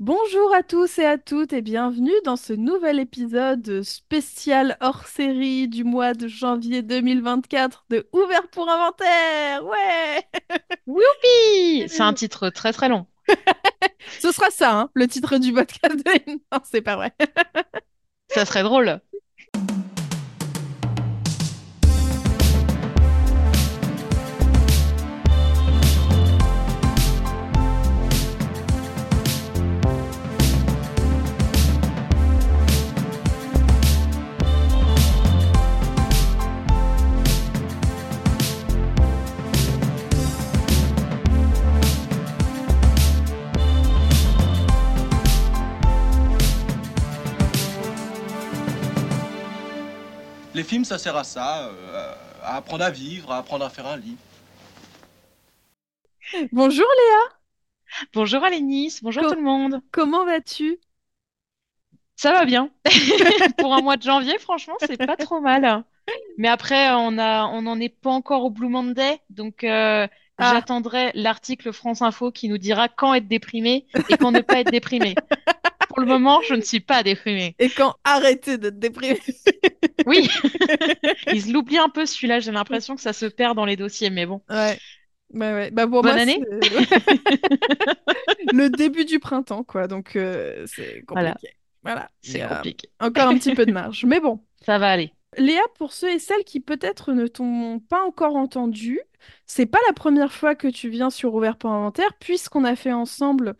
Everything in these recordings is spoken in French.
Bonjour à tous et à toutes et bienvenue dans ce nouvel épisode spécial hors série du mois de janvier 2024 de Ouvert pour Inventaire. Ouais! Youpi! C'est un titre très très long. Ce sera ça, hein, le titre du podcast. de- Non, c'est pas vrai. Ça serait drôle. Les films, ça sert à ça, euh, à apprendre à vivre, à apprendre à faire un lit. Bonjour Léa, Bonjour Alénis, bonjour Co- tout le monde. comment vas-tu? Ça va bien. Pour un mois de janvier, franchement, c'est pas trop mal. Mais après, on a, on n'en est pas encore au Blue Monday, donc euh, Ah, j'attendrai l'article France Info qui nous dira quand être déprimé et quand ne pas être déprimé. Le moment, je ne suis pas déprimée. et quand arrêter de te déprimer? Oui, ils l'oublient un peu celui-là, j'ai l'impression que ça se perd dans les dossiers, mais bon. Ouais, bah ouais. Bah pour Bonne moi, année? le début du printemps, quoi. Donc euh, c'est compliqué. Voilà, c'est compliqué. encore un petit peu de marge. Mais bon. Ça va aller. Léa, pour ceux et celles qui peut-être ne t'ont pas encore entendu, c'est pas la première fois que tu viens sur Ouvert pour Inventaire, puisqu'on a fait ensemble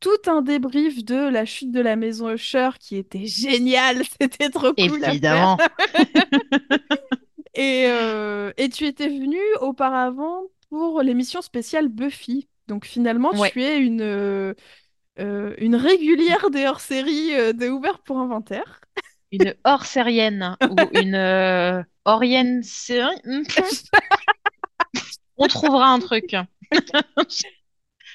tout un débrief de la chute de la maison Usher qui était génial, c'était trop cool. Évidemment. Et, euh, et tu étais venue auparavant pour l'émission spéciale Buffy. Donc finalement, Ouais. tu es une, euh, euh, une régulière des hors-séries de Ouvert pour Inventaire. Une hors-sérienne ou une euh, orienne série. On trouvera un truc.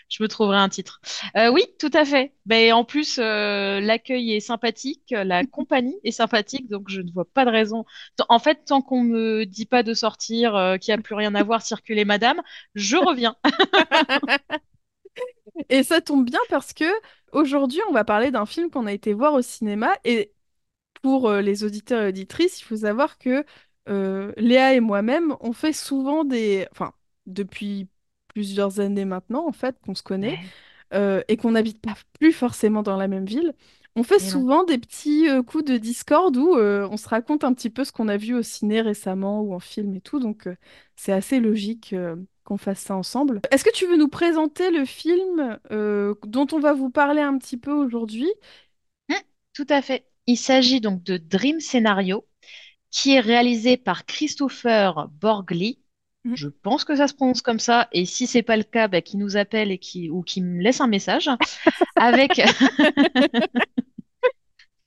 Je me trouverai un titre. Euh, oui, tout à fait. Mais en plus, euh, l'accueil est sympathique, la compagnie est sympathique, donc je ne vois pas de raison. En fait, tant qu'on me dit pas de sortir, euh, qu'il n'y a plus rien à voir, circuler madame, je reviens. Et ça tombe bien parce que aujourd'hui, on va parler d'un film qu'on a été voir au cinéma. Et pour les auditeurs et auditrices, il faut savoir que Léa et moi-même, on fait souvent des... Enfin, depuis plusieurs années maintenant, en fait, qu'on se connaît, Ouais, euh, et qu'on n'habite pas plus forcément dans la même ville, on fait non. souvent des petits euh, coups de Discord où euh, on se raconte un petit peu ce qu'on a vu au ciné récemment ou en film et tout. Donc, euh, c'est assez logique euh, qu'on fasse ça ensemble. Est-ce que tu veux nous présenter le film euh, dont on va vous parler un petit peu aujourd'hui? Hmm, tout à fait. Il s'agit donc de Dream Scenario, qui est réalisé par Christopher Borgli. Mhm. Je pense que ça se prononce comme ça, et si c'est pas le cas, bah, qui nous appelle et qui ou qui me laisse un message avec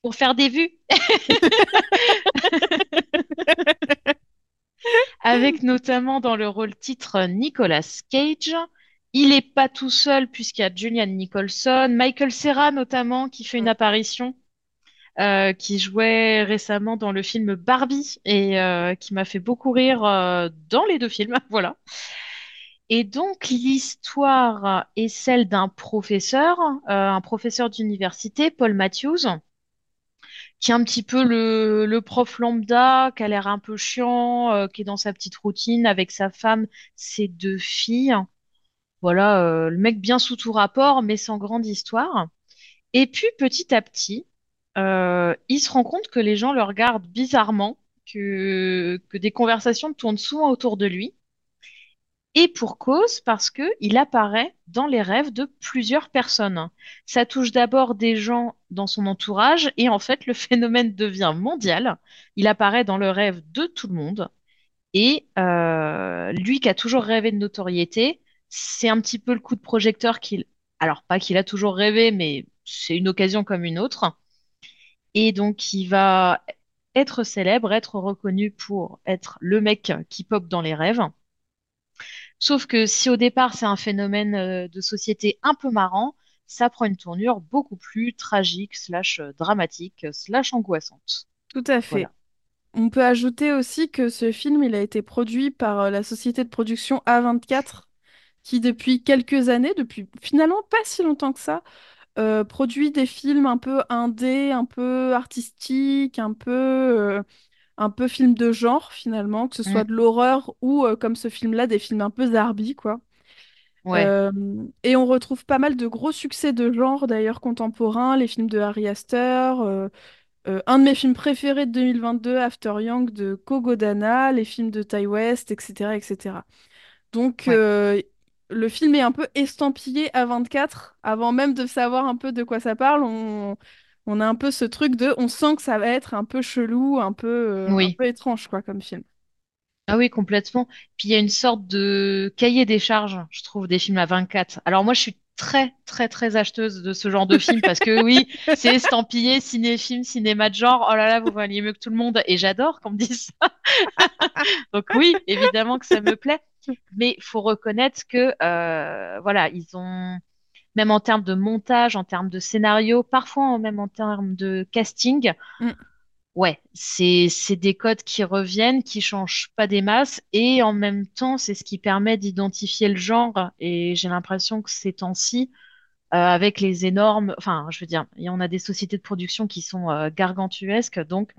pour faire des vues, avec notamment dans le rôle titre Nicolas Cage. Il est pas tout seul puisqu'il y a Julian Nicholson, Michael Cera notamment qui fait une apparition, euh, qui jouait récemment dans le film Barbie et euh, qui m'a fait beaucoup rire euh, dans les deux films. Voilà. Et donc, l'histoire est celle d'un professeur, un professeur d'université, Paul Matthews, qui est un petit peu le, prof lambda, qui a l'air un peu chiant, qui est dans sa petite routine avec sa femme, ses deux filles. Voilà, le mec bien sous tout rapport, mais sans grande histoire. Et puis, petit à petit, euh, il se rend compte que les gens le regardent bizarrement, que, des conversations tournent souvent autour de lui. Et pour cause, parce que il apparaît dans les rêves de plusieurs personnes. Ça touche d'abord des gens dans son entourage, et en fait, le phénomène devient mondial. Il apparaît dans le rêve de tout le monde. Et euh, lui qui a toujours rêvé de notoriété, c'est un petit peu le coup de projecteur qu'il... Alors, pas qu'il a toujours rêvé, mais c'est une occasion comme une autre. Et donc, il va être célèbre, être reconnu pour être le mec qui pop dans les rêves. Sauf que si au départ c'est un phénomène euh, de société un peu marrant, ça prend une tournure beaucoup plus tragique, slash euh, dramatique, slash angoissante. Tout à fait. Voilà. On peut ajouter aussi que ce film, il a été produit par euh, la société de production A24, qui depuis quelques années, depuis finalement pas si longtemps que ça, euh, produit des films un peu indé, un peu artistiques, un peu, euh, un peu film de genre finalement, que ce soit Mm. de l'horreur ou euh, comme ce film-là, des films un peu zarbi, quoi. Ouais, Euh, et on retrouve pas mal de gros succès de genre d'ailleurs contemporains, les films de Harry Astor, un de mes films préférés de 2022, After Yang de Kogo Dana, les films de Ty West, etc., etc. Donc, ouais. Le film est un peu estampillé à 24. Avant même de savoir un peu de quoi ça parle, on, on a un peu ce truc de... On sent que ça va être un peu chelou, un peu, euh, un peu étrange, quoi, comme film. Ah oui, complètement. Puis il y a une sorte de cahier des charges, je trouve, des films à 24. Alors moi, je suis très, très, très acheteuse de ce genre de film parce que oui, c'est estampillé ciné-film, cinéma de genre. Oh là là, vous voyez mieux que tout le monde. Et j'adore qu'on me dise ça. Donc oui, évidemment que ça me plaît. Mais faut reconnaître que, euh, voilà, ils ont, même en termes de montage, en termes de scénario, parfois même en termes de casting, Mm. Ouais, c'est c'est des codes qui reviennent, qui changent pas des masses, et en même temps, c'est ce qui permet d'identifier le genre. Et j'ai l'impression que ces temps-ci, euh, avec les énormes, enfin, je veux dire, et on a des sociétés de production qui sont euh, gargantuesques, donc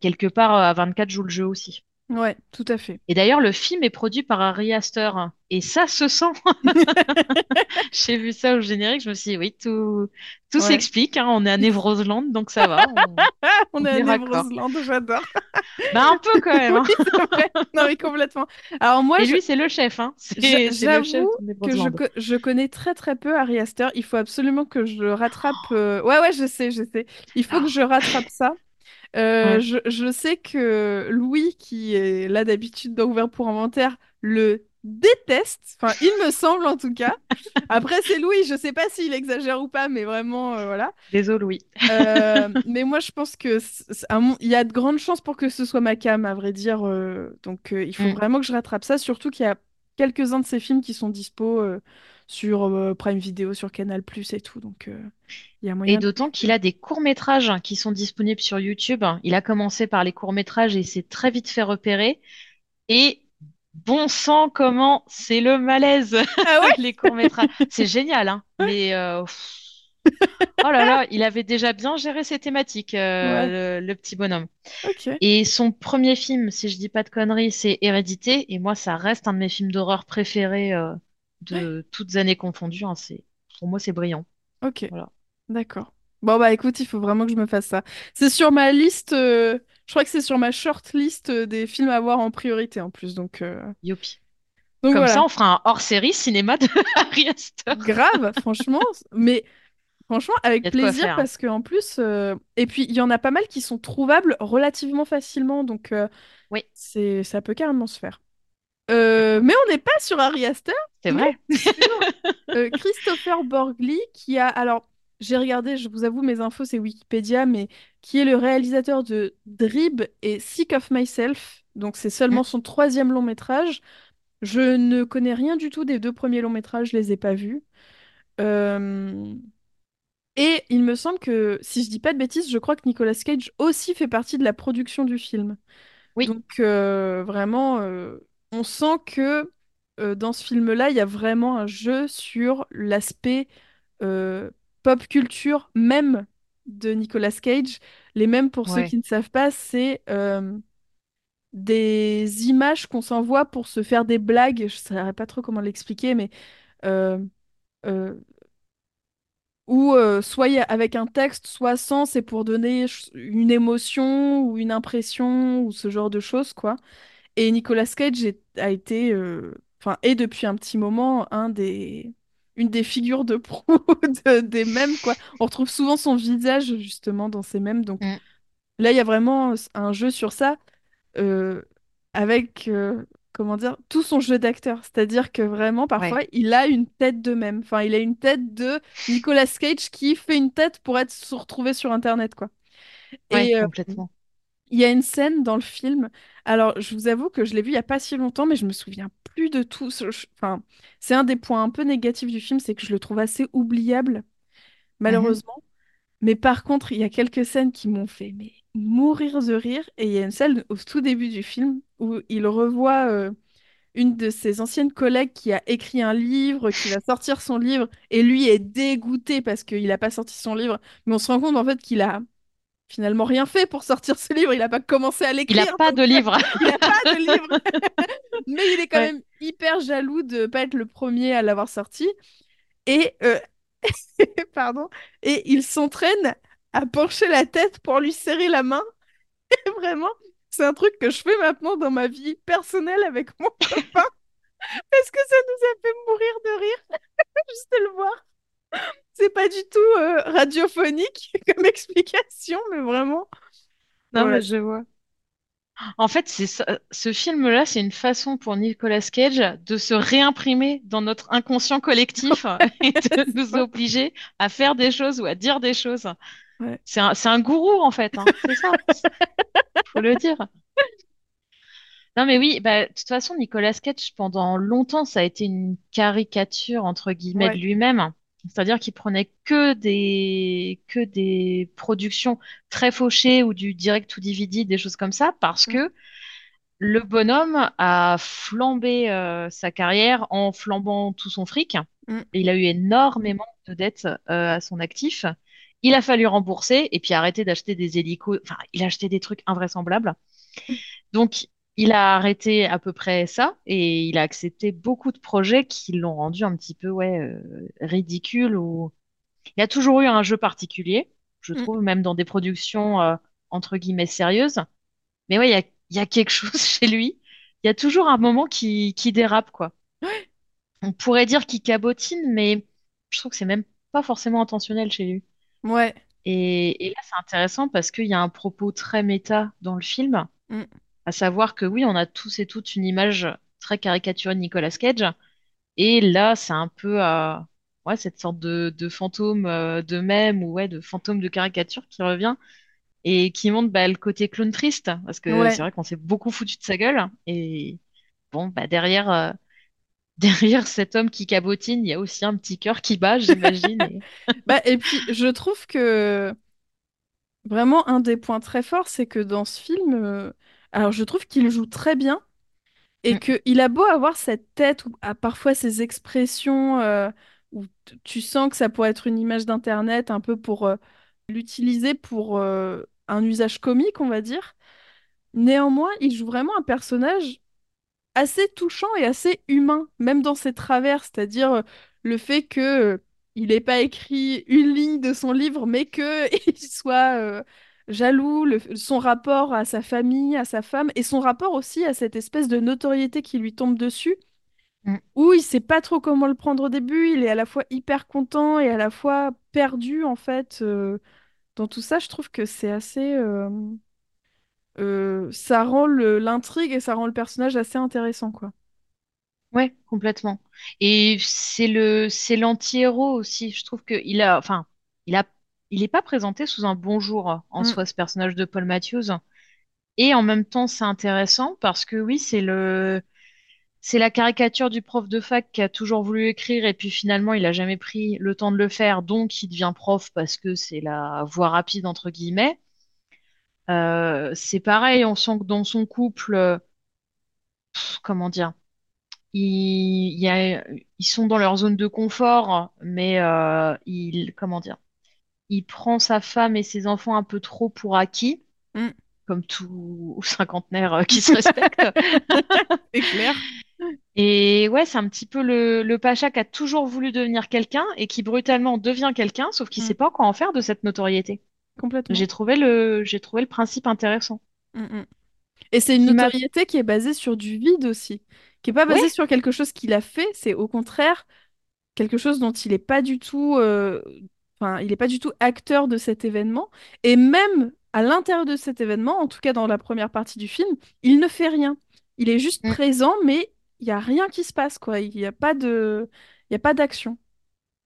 quelque part, à 24 joue le jeu aussi. Ouais, tout à fait. Et d'ailleurs, le film est produit par Ari Aster, et ça se sent. J'ai vu ça au générique, je me suis dit, oui, tout tout Ouais. s'explique, hein, on est à Névroseland, donc ça va, on, On on est à est. Névrosland, j'adore. Bah un peu quand même. hein. Oui, vrai. Non, mais complètement. Alors moi, Et je- lui, c'est le chef, hein. j'avoue que je, co- je connais très très peu Ari Aster. Il faut absolument que je rattrape... euh, Ouais, ouais, je sais, je sais. Il faut que je rattrape ça. Euh, Ouais. je, je sais que Louis, qui est là d'habitude dans Ouvert pour Inventaire, le déteste. Enfin, il me semble en tout cas. Après, c'est Louis, je sais pas s'il exagère ou pas, mais vraiment, euh, voilà. Désolé, oui. Euh, mais moi, je pense que c- c- à mon- il y a de grandes chances pour que ce soit ma cam, à vrai dire. donc, il faut Mm. vraiment que je rattrape ça. Surtout qu'il y a quelques-uns de ces films qui sont dispo sur euh, Prime Video, sur Canal+, et tout. Donc, euh, il y a Et moyen de... d'autant qu'il a des courts-métrages qui sont disponibles sur YouTube. Il a commencé par les courts-métrages et s'est très vite fait repérer. Et bon sang, comment c'est le malaise, Ah ouais? les courts-métrages. C'est génial, hein. Mais euh, oh là là, il avait déjà bien géré ses thématiques, Ouais, le, le petit bonhomme. Et son premier film, si je dis pas de conneries, c'est Hérédité. Et moi, ça reste un de mes films d'horreur préférés euh, de toutes années confondues. hein. C'est, pour moi, c'est brillant. Ok, Voilà. d'accord. Bon, bah écoute, il faut vraiment que je me fasse ça. C'est sur ma liste, euh, je crois que c'est sur ma short list euh, des films à voir en priorité en plus. Donc, euh, Youpi. donc Comme voilà. ça, on fera un hors-série cinéma de Harry Astor. Grave, franchement. Mais franchement, avec plaisir faire. parce qu'en plus. euh, Et puis, il y en a pas mal qui sont trouvables relativement facilement. Donc, Oui, c'est... ça peut carrément se faire. Euh, mais on n'est pas sur Harry Astor, c'est vrai. euh, Christopher Borgli qui a. Alors, j'ai regardé, je vous avoue, mes infos, c'est Wikipédia, mais qui est le réalisateur de Drib et Sick of Myself. Donc, c'est seulement son troisième long métrage. Je ne connais rien du tout des deux premiers longs métrages, je les ai pas vus. Euh, Et il me semble que, si je dis pas de bêtises, je crois que Nicolas Cage aussi fait partie de la production du film. Oui, Donc vraiment, on sent que euh, dans ce film-là, il y a vraiment un jeu sur l'aspect euh, pop culture même de Nicolas Cage. Les mêmes, pour ceux qui ne savent pas, c'est euh, des images qu'on s'envoie pour se faire des blagues. Je ne saurais pas trop comment l'expliquer, mais ou euh, soit avec un texte, soit sans, c'est pour donner une émotion ou une impression ou ce genre de choses, quoi. Et Nicolas Cage est- a été, euh, enfin, est depuis un petit moment un des, une des figures de proue de- des mèmes, quoi. On retrouve souvent son visage, justement, dans ces mèmes. Donc Mm. là, il y a vraiment un jeu sur ça euh, avec, euh, comment dire, tout son jeu d'acteur. C'est-à-dire que vraiment, parfois, ouais, il a une tête de même. Enfin, il a une tête de Nicolas Cage qui fait une tête pour être se retrouver sur Internet, quoi. ouais, Et complètement. Il y a une scène dans le film. Alors, je vous avoue que je l'ai vu il y a pas si longtemps, mais je me souviens plus de tout. Enfin, c'est un des points un peu négatifs du film, c'est que je le trouve assez oubliable, Mhm. malheureusement. Mais par contre, il y a quelques scènes qui m'ont fait mais, mourir de rire. Et il y a une scène au tout début du film où il revoit euh, une de ses anciennes collègues qui a écrit un livre, qui va sortir son livre, et lui est dégoûté parce qu'il n'a pas sorti son livre. Mais on se rend compte en fait qu'il a finalement rien fait pour sortir ce livre. Il n'a pas commencé à Il l'écrire. n'a pas donc, de livre. Il n'a pas de livre. Mais il est quand Ouais. même hyper jaloux de pas être le premier à l'avoir sorti. Et euh, pardon. Et il s'entraîne à pencher la tête pour lui serrer la main. Et vraiment, c'est un truc que je fais maintenant dans ma vie personnelle avec mon copain. Parce que ça nous a fait mourir de rire juste de le voir. C'est pas du tout euh, radiophonique comme explication, mais vraiment. Non, Voilà. mais je vois. En fait, c'est ce film-là, c'est une façon pour Nicolas Cage de se réimprimer dans notre inconscient collectif et de nous obliger à faire des choses ou à dire des choses. Ouais. C'est un, c'est un gourou, en fait, hein. C'est ça. Faut le dire. Non, mais oui, bah, de toute façon, Nicolas Cage, pendant longtemps, ça a été une caricature, entre guillemets, de lui-même. C'est-à-dire qu'il prenait que des, que des productions très fauchées ou du direct to DVD, des choses comme ça, parce Mm. que le bonhomme a flambé euh, sa carrière en flambant tout son fric. Mm. Il a eu énormément de dettes euh, à son actif. Il a fallu rembourser et puis arrêter d'acheter des hélicos. Enfin, il a acheté des trucs invraisemblables. Donc, il a arrêté à peu près ça et il a accepté beaucoup de projets qui l'ont rendu un petit peu ouais, euh, ridicule. Ou... Il y a toujours eu un jeu particulier, je Mm. trouve, même dans des productions euh, entre guillemets sérieuses. Mais ouais, il y a, y a quelque chose chez lui. Il y a toujours un moment qui, qui dérape, quoi. On pourrait dire qu'il cabotine, mais je trouve que c'est même pas forcément intentionnel chez lui. Ouais. Et, et là, c'est intéressant parce qu'il y a un propos très méta dans le film, Mm. À savoir que oui, on a tous et toutes une image très caricaturée de Nicolas Cage, et là, c'est un peu euh, ouais, cette sorte de, de fantôme euh, de mème ou ouais, de fantôme de caricature qui revient et qui montre bah, le côté clown triste, parce que c'est vrai qu'on s'est beaucoup foutu de sa gueule, et bon, bah, derrière, euh, derrière cet homme qui cabotine, il y a aussi un petit cœur qui bat, j'imagine. et- Bah, et puis, je trouve que vraiment un des points très forts, c'est que dans ce film, euh, alors je trouve qu'il joue très bien et Mm, qu'il a beau avoir cette tête ou à parfois ces expressions euh, où t- tu sens que ça pourrait être une image d'internet un peu pour euh, l'utiliser pour euh, un usage comique, on va dire. Néanmoins, il joue vraiment un personnage assez touchant et assez humain, même dans ses travers, c'est-à-dire euh, le fait que euh, il n'ait pas écrit une ligne de son livre, mais que il soit euh, jaloux, le- son rapport à sa famille, à sa femme, et son rapport aussi à cette espèce de notoriété qui lui tombe dessus, mm. où il sait pas trop comment le prendre au début, il est à la fois hyper content et à la fois perdu en fait. euh, dans tout ça, je trouve que c'est assez... euh, euh, ça rend l'intrigue et ça rend le personnage assez intéressant, quoi. Ouais, complètement. Et c'est le, c'est l'anti-héros aussi. Je trouve que il a, enfin, il a, il est pas présenté sous un bon jour en Mm, soi, ce personnage de Paul Matthews. Et en même temps, c'est intéressant parce que oui, c'est le, c'est la caricature du prof de fac qui a toujours voulu écrire et puis finalement, il a jamais pris le temps de le faire, donc il devient prof parce que c'est la voie rapide entre guillemets. Euh, c'est pareil, on sent que dans son couple, euh, pff, comment dire. Ils, il y a- ils sont dans leur zone de confort, mais euh, il, comment dire, il prend sa femme et ses enfants un peu trop pour acquis, mm. comme tout cinquantenaire euh, qui se respecte. C'est clair. Et ouais, c'est un petit peu le, le Pacha qui a toujours voulu devenir quelqu'un et qui brutalement devient quelqu'un, sauf qu'il Mm, sait pas quoi en faire de cette notoriété. complètement. J'ai trouvé le, j'ai trouvé le principe intéressant. Mm. Et c'est une notoriété qui est basée sur du vide aussi, qui est pas basée ouais, sur quelque chose qu'il a fait, c'est au contraire quelque chose dont il est pas du tout, euh, enfin, il est pas du tout acteur de cet événement. Et même à l'intérieur de cet événement, en tout cas dans la première partie du film, il ne fait rien. Il est juste mm, présent, mais il y a rien qui se passe, quoi. Il y a pas de, il y a pas d'action.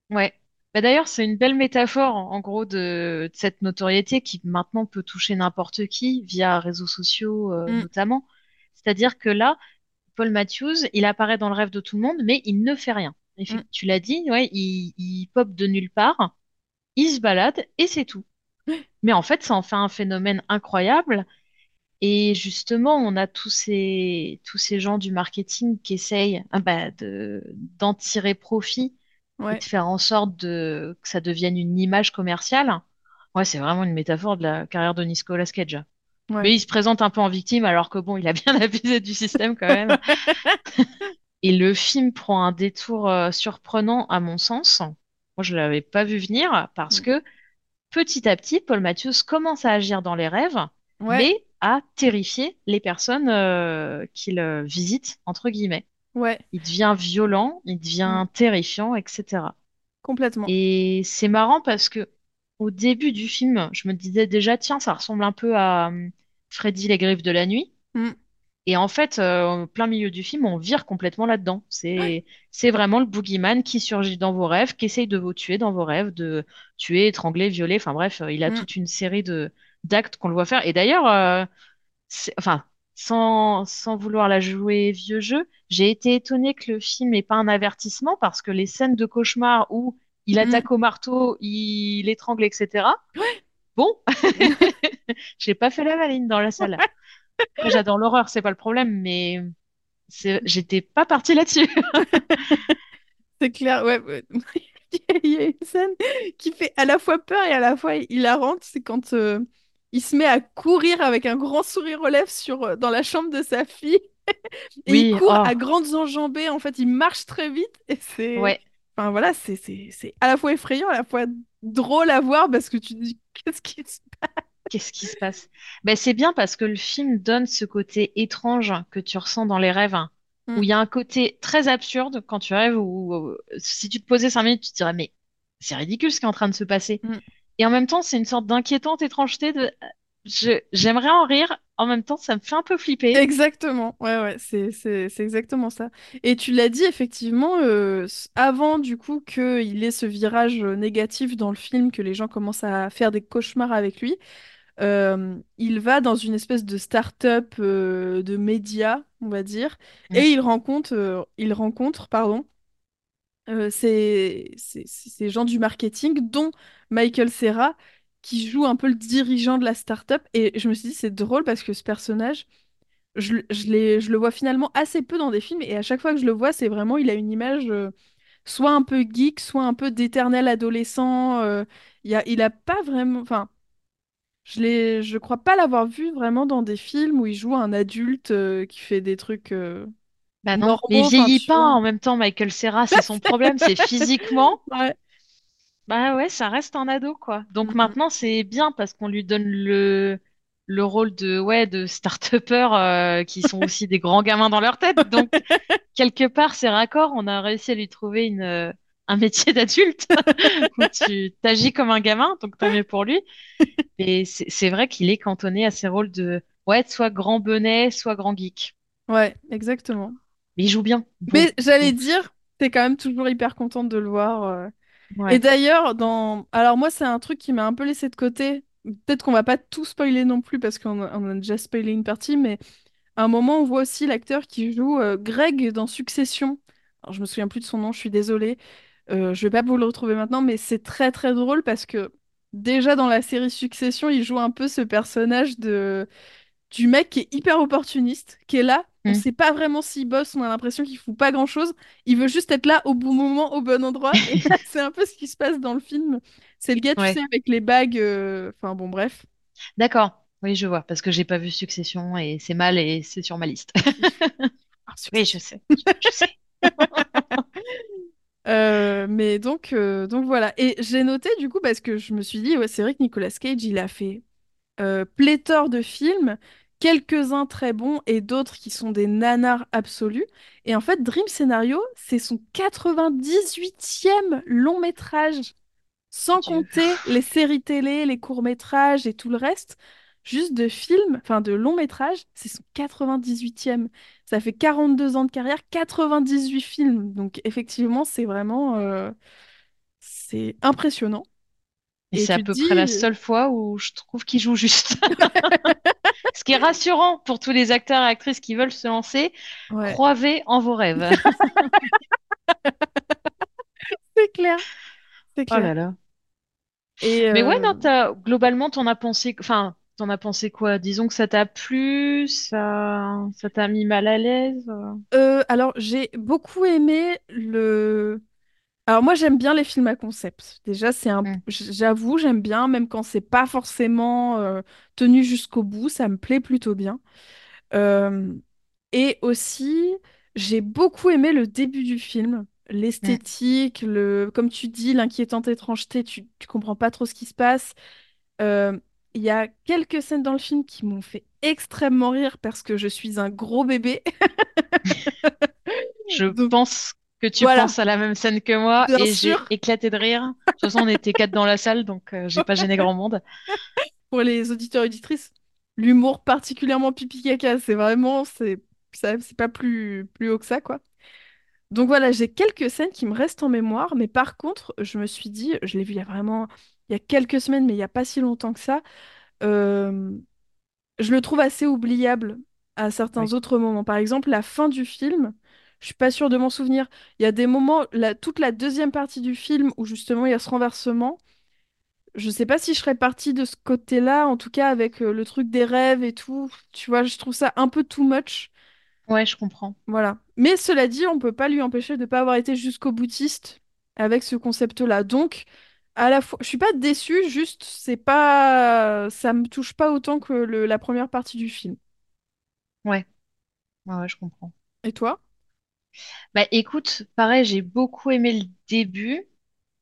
ouais. Bah d'ailleurs, c'est une belle métaphore, en en gros, de, de cette notoriété qui maintenant peut toucher n'importe qui via réseaux sociaux, euh, Mm, notamment. C'est-à-dire que là, Paul Matthews, il apparaît dans le rêve de tout le monde, mais il ne fait rien. mm. Tu l'as dit, ouais, il, il pop de nulle part, il se balade et c'est tout. Mais en fait, ça en fait un phénomène incroyable. Et justement, on a tous ces, tous ces gens du marketing qui essayent ah bah, de, d'en tirer profit et de faire en sorte de, que ça devienne une image commerciale. Ouais, c'est vraiment une métaphore de la carrière de Nicolas Cage. ouais. Mais il se présente un peu en victime alors que bon, il a bien abusé du système quand même. Et le film prend un détour euh, surprenant à mon sens. Moi, je l'avais pas vu venir parce Mm. que petit à petit, Paul Matthews commence à agir dans les rêves, Ouais, mais à terrifier les personnes euh, qu'il euh, visite, entre guillemets. ouais, Il devient violent, il Mm. devient terrifiant, etc. complètement. Et c'est marrant parce que au début du film, je me disais déjà, tiens, ça ressemble un peu à hum, Freddy les Griffes de la nuit. Mm. Et en fait, euh, plein milieu du film, on vire complètement là-dedans. Ouais. C'est, vraiment le boogeyman qui surgit dans vos rêves, qui essaye de vous tuer dans vos rêves, de tuer, étrangler, violer. Enfin bref, euh, il a Mm. toute une série de d'actes qu'on le voit faire. Et d'ailleurs, euh, enfin, sans, sans vouloir la jouer vieux jeu, j'ai été étonnée que le film n'ait pas un avertissement parce que les scènes de cauchemar où il Mm. attaque au marteau, il étrangle, etc. Bon, j'ai pas fait la maline dans la salle. J'adore l'horreur, c'est pas le problème, mais c'est- j'étais pas partie là-dessus. C'est clair, ouais. ouais. Il y a une scène qui fait à la fois peur et à la fois hilarante. C'est quand euh, il se met à courir avec un grand sourire aux lèvres sur, euh, dans la chambre de sa fille. Et il court oh, à grandes enjambées. En fait, il marche très vite. Et c'est. ouais. Enfin voilà, c'est c'est- c'est à la fois effrayant, à la fois drôle à voir parce que tu te dis qu'est-ce qui se Qu'est-ce qui se passe? Ben, c'est bien parce que le film donne ce côté étrange que tu ressens dans les rêves, hein, où passe. il y a un côté très absurde quand tu rêves, où euh, si tu te posais cinq minutes, tu te dirais, mais c'est ridicule ce qui est en train de se passer. Mm. Et en même temps, c'est une sorte d'inquiétante étrangeté de, j'aimerais en rire, en même temps, ça me fait un peu flipper. Exactement, ouais, ouais, c'est, c'est, c'est exactement ça. Et tu l'as dit, effectivement, euh, avant du coup qu'il ait ce virage euh, négatif dans le film, que les gens commencent à faire des cauchemars avec lui, euh, il va dans une espèce de start-up euh, de médias, on va dire, Mm. et il rencontre, euh, il rencontre, pardon, ces, ces, ces gens du marketing, dont Michael Cera, qui joue un peu le dirigeant de la start-up. Et je me suis dit, c'est drôle parce que ce personnage je, le- je, je le vois finalement assez peu dans des films et à chaque fois que je le vois, c'est vraiment, il a une image soit un peu geek, soit un peu d'éternel adolescent. il a, il a pas vraiment, enfin, je l'ai, je crois pas l'avoir vu vraiment dans des films où il joue un adulte euh, qui fait des trucs euh, Bah non, mais il normaux, enfin, vieillit tu pas vois. en même temps, Michael Cera, c'est son problème, c'est physiquement. Ouais. Bah ouais, ça reste un ado, quoi. Donc Mm, maintenant, c'est bien parce qu'on lui donne le, le rôle de, ouais, de start-upper euh, qui sont aussi des grands gamins dans leur tête. Donc, quelque part, c'est raccord. On a réussi à lui trouver une, euh, un métier d'adulte où tu t'agis comme un gamin, donc tant mieux pour lui. Et c'est vrai qu'il est cantonné à ses rôles de, ouais, soit grand benet, soit grand geek. Ouais, exactement. Mais il joue bien. Bon. Mais j'allais dire, t'es quand même toujours hyper contente de le voir. euh. Et d'ailleurs, dans... Alors moi, c'est un truc qui m'a un peu laissé de côté. Peut-être qu'on va pas tout spoiler non plus parce qu'on a, on a déjà spoilé une partie, mais à un moment, on voit aussi l'acteur qui joue euh, Greg dans Succession. Alors, je me souviens plus de son nom, je suis désolée. Euh, je vais pas vous le retrouver maintenant, mais c'est très très drôle parce que déjà dans la série Succession, il joue un peu ce personnage de du mec qui est hyper opportuniste, qui est là. On Hmm. sait pas vraiment s'il bosse, on a l'impression qu'il fout pas grand-chose. Il veut juste être là au bon moment, au bon endroit. Et c'est un peu ce qui se passe dans le film. C'est le gars, tu sais, avec les bagues. euh, Enfin bon, bref. D'accord. Oui, je vois, parce que j'ai pas vu Succession et c'est mal et c'est sur ma liste. Oui, je Succession. sais, je sais. Euh, mais donc, euh, donc voilà. Et j'ai noté du coup parce que je me suis dit, ouais, c'est vrai que Nicolas Cage, il a fait euh, pléthore de films, quelques-uns très bons et d'autres qui sont des nanars absolus. Et en fait, Dream Scenario, c'est son 98e long métrage, sans Dieu. compter les séries télé, les courts-métrages et tout le reste. Juste de films, enfin de longs métrages, c'est son 98e. Ça fait 42 ans de carrière, 98 films. Donc effectivement, c'est vraiment... euh, c'est impressionnant. Et Et c'est à peu près la dis... seule fois où je trouve qu'il joue juste. Ce qui est rassurant pour tous les acteurs et actrices qui veulent se lancer, Ouais, croyez en vos rêves. c'est clair, c'est Oh clair. là là. Et Mais ouais, euh, non, globalement, t'en as pensé, enfin, t'en as pensé quoi? Disons que ça t'a plu, ça, ça t'a mis mal à l'aise? euh alors, j'ai beaucoup aimé le... Alors moi, j'aime bien les films à concept. Déjà, c'est un... Mm. J'avoue, j'aime bien, même quand c'est pas forcément euh, tenu jusqu'au bout, ça me plaît plutôt bien. Euh, Et aussi, j'ai beaucoup aimé le début du film. Mm. L'esthétique, le... comme tu dis, l'inquiétante étrangeté, tu... tu comprends pas trop ce qui se passe. Euh, Il y a quelques scènes dans le film qui m'ont fait extrêmement rire parce que je suis un gros bébé. Je Donc pense que tu voilà, penses à la même scène que moi bien et j'ai éclaté de rire. De toute façon, on était quatre dans la salle, donc euh, j'ai pas gêné grand monde. pour les auditeurs et auditrices, l'humour particulièrement pipi caca, c'est vraiment, c'est c'est pas plus, plus haut que ça, quoi. Donc voilà, j'ai quelques scènes qui me restent en mémoire, mais par contre, je me suis dit, je l'ai vu il y a vraiment, il y a quelques semaines, mais il y a pas si longtemps que ça, euh, je le trouve assez oubliable à certains Oui. autres moments. Par exemple, la fin du film, je suis pas sûre de m'en souvenir. Il y a des moments, la, toute la deuxième partie du film où justement il y a ce renversement. Je sais pas si je serais partie de ce côté-là, en tout cas avec euh, le truc des rêves et tout. Tu vois, je trouve ça un peu too much. Ouais, je comprends. Voilà. Mais cela dit, on peut pas lui empêcher de pas avoir été jusqu'au boutiste avec ce concept-là. Donc, à la fois, je suis pas déçue, juste c'est pas, ça me touche pas autant que le- la première partie du film. Ouais, ouais, ouais, je comprends. Et toi? Bah écoute, pareil, j'ai beaucoup aimé le début.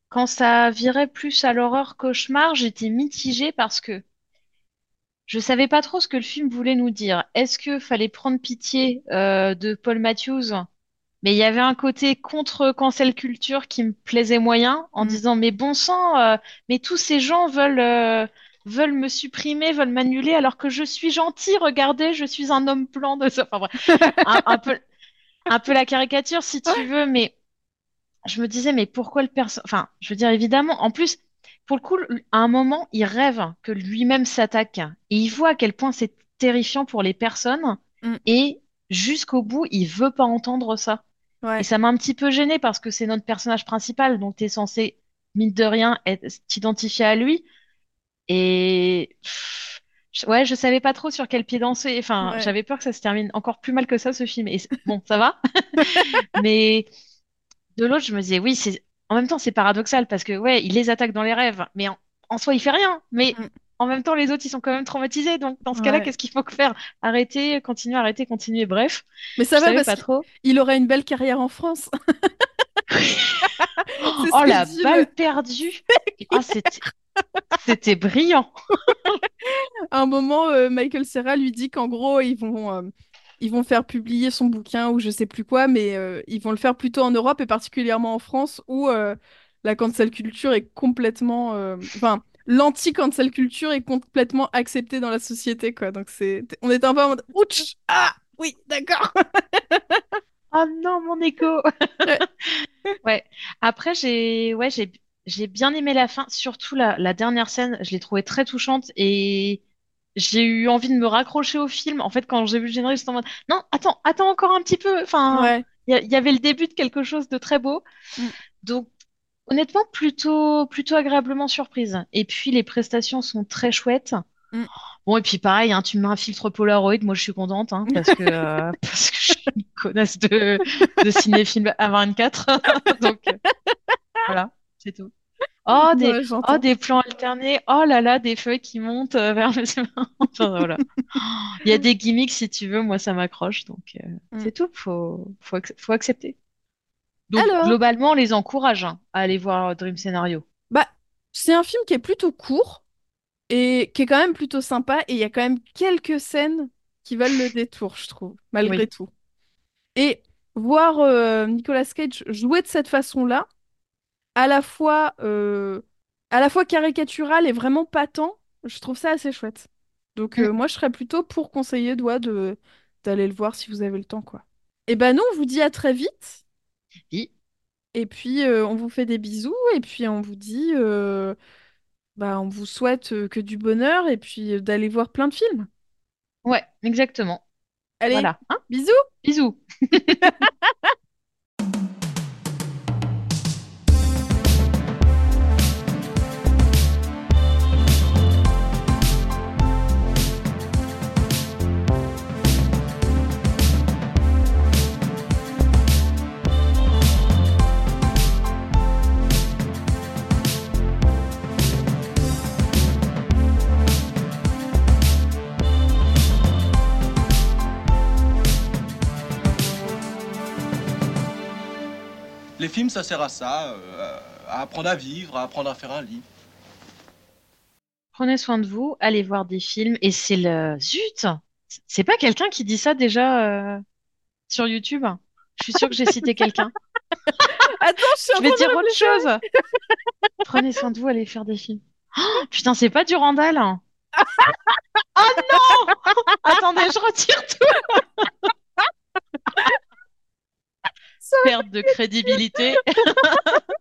Quand ça virait plus à l'horreur cauchemar, j'étais mitigée parce que je savais pas trop ce que le film voulait nous dire. Est-ce que fallait prendre pitié euh, de Paul Matthews? Mais il y avait un côté contre cancel culture qui me plaisait moyen en Mm. disant mais bon sang, euh, mais tous ces gens veulent euh, veulent me supprimer, veulent m'annuler alors que je suis gentil. Regardez, je suis un homme blanc de ça. Enfin bref, un, un peu un peu la caricature si tu veux, mais je me disais, mais pourquoi le perso... Enfin, je veux dire, évidemment, en plus, pour le coup, à un moment, il rêve que lui-même s'attaque et il voit à quel point c'est terrifiant pour les personnes Mm. et jusqu'au bout, il veut pas entendre ça. Et ça m'a un petit peu gênée parce que c'est notre personnage principal, donc tu es censé, mine de rien, t'identifier à lui. Et pff, ouais, je savais pas trop sur quel pied danser. Enfin, ouais, j'avais peur que ça se termine encore plus mal que ça, ce film. Et bon, ça va. Mais de l'autre, je me disais, oui, c'est en même temps, c'est paradoxal parce que, ouais, il les attaque dans les rêves, mais en, en soi, il fait rien. Mais Mm. En même temps, les autres, ils sont quand même traumatisés. Donc, dans ce cas-là, qu'est-ce qu'il faut faire? Arrêter, continuer, arrêter, continuer. Bref, Mais ça je va parce pas trop. il aurait une belle carrière en France. Oh, la balle perdue! Ah, c'était, brillant. À un moment, euh, Michael Cera lui dit qu'en gros, ils vont, euh, ils vont faire publier son bouquin ou je sais plus quoi, mais euh, ils vont le faire plutôt en Europe et particulièrement en France où la cancel culture est complètement... Enfin, l'anti-cancel culture est complètement acceptée dans la société, quoi. Donc c'est... On est un peu en mode... Ouch! Ah! Oui, d'accord. Oh non, mon écho! Ouais. Après, j'ai, ouais, j'ai, j'ai bien aimé la fin, surtout la, la dernière scène. Je l'ai trouvée très touchante et j'ai eu envie de me raccrocher au film. En fait, quand j'ai vu le générique, j'étais en mode, non, attends, attends encore un petit peu. Enfin, Ouais. y, il y avait le début de quelque chose de très beau. Mm, Donc, honnêtement, plutôt, plutôt agréablement surprise. Et puis, les prestations sont très chouettes. mm. Bon, et puis pareil, hein, tu me mets un filtre Polaroid, moi je suis contente, hein, parce que, euh, parce que je suis une connasse de, de cinéphile à 24. Donc, euh, voilà, c'est tout. Oh des, Ouais, oh, des plans alternés. Oh là là, des feuilles qui montent euh, vers le Enfin, voilà. Il y a des gimmicks si tu veux, moi ça m'accroche. Donc euh, Mm. c'est tout, faut, faut, ac- faut accepter. Donc Alors, globalement, on les encourage hein, à aller voir Dream Scenario. bah, c'est un film qui est plutôt court et qui est quand même plutôt sympa et il y a quand même quelques scènes qui valent le détour, je trouve, malgré Oui. tout. Et voir euh, Nicolas Cage jouer de cette façon-là, à la fois, euh, à la fois caricatural et vraiment patent, je trouve ça assez chouette. Donc Mm. euh, moi, je serais plutôt pour conseiller Doigt de d'aller le voir si vous avez le temps, quoi. Et ben nous, on vous dit à très vite. Oui. Et puis, euh, on vous fait des bisous. Et puis, on vous dit, euh, bah, on vous souhaite euh, que du bonheur et puis euh, d'aller voir plein de films. Ouais, exactement. Allez, Voilà. Hein bisous! Bisous. ça sert à ça, euh, à apprendre à vivre, à apprendre à faire un lit. Prenez soin de vous, allez voir des films. Et c'est le... Zut! C'est pas quelqu'un qui dit ça déjà euh, sur YouTube? Je suis sûre que j'ai cité quelqu'un. Attends, je suis en Je vais dire autre chose. Prenez soin de vous, allez faire des films. Oh, putain, c'est pas du Randall. hein. Oh non! Attendez, je retire tout. Perte de crédibilité.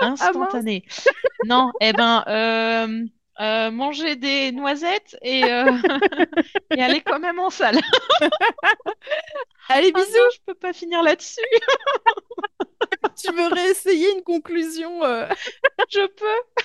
Instantanée. Non, eh ben, euh, euh, manger des noisettes et, euh, et aller quand même en salle. Allez, Ah bisous. non, je peux pas finir là-dessus. Tu veux réessayer une conclusion Je peux.